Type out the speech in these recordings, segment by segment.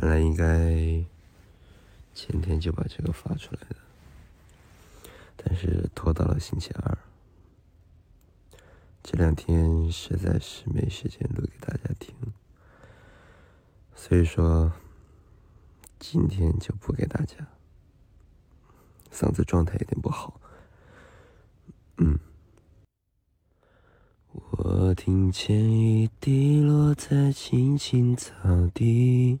本来应该前天就把这个发出来的，但是拖到了星期二。这两天实在是没时间录给大家听，所以说今天就不给大家。嗓子状态有点不好，嗯。我听见雨滴落在青青草地，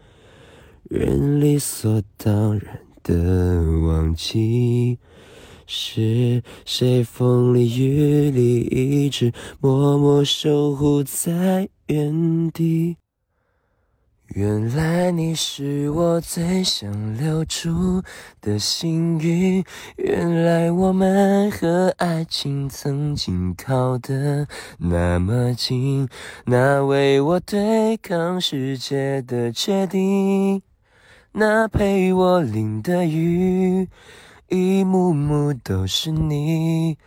人理所当然的忘记，是谁风里雨里一直默默守护在原地。原来你是我最想留住的幸运，原来我们和爱情曾经靠得那么近，那为我对抗世界的决定，那陪我淋的雨，一幕幕都是你。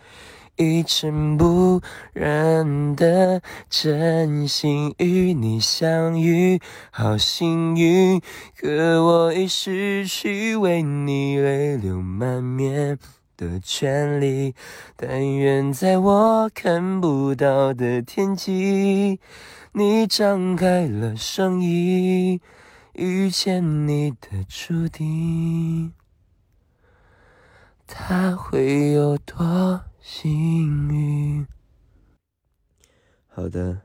一尘不染的真心与你相遇，好幸运。可我已失去为你泪流满面的权利。但愿在我看不到的天际，你张开了双翼，遇见你的注定，他会有多？幸运。好的，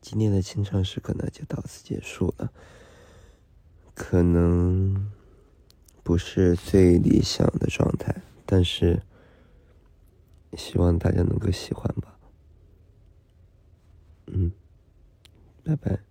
今天的清唱时刻呢就到此结束了。可能不是最理想的状态，但是希望大家能够喜欢吧。嗯，拜拜。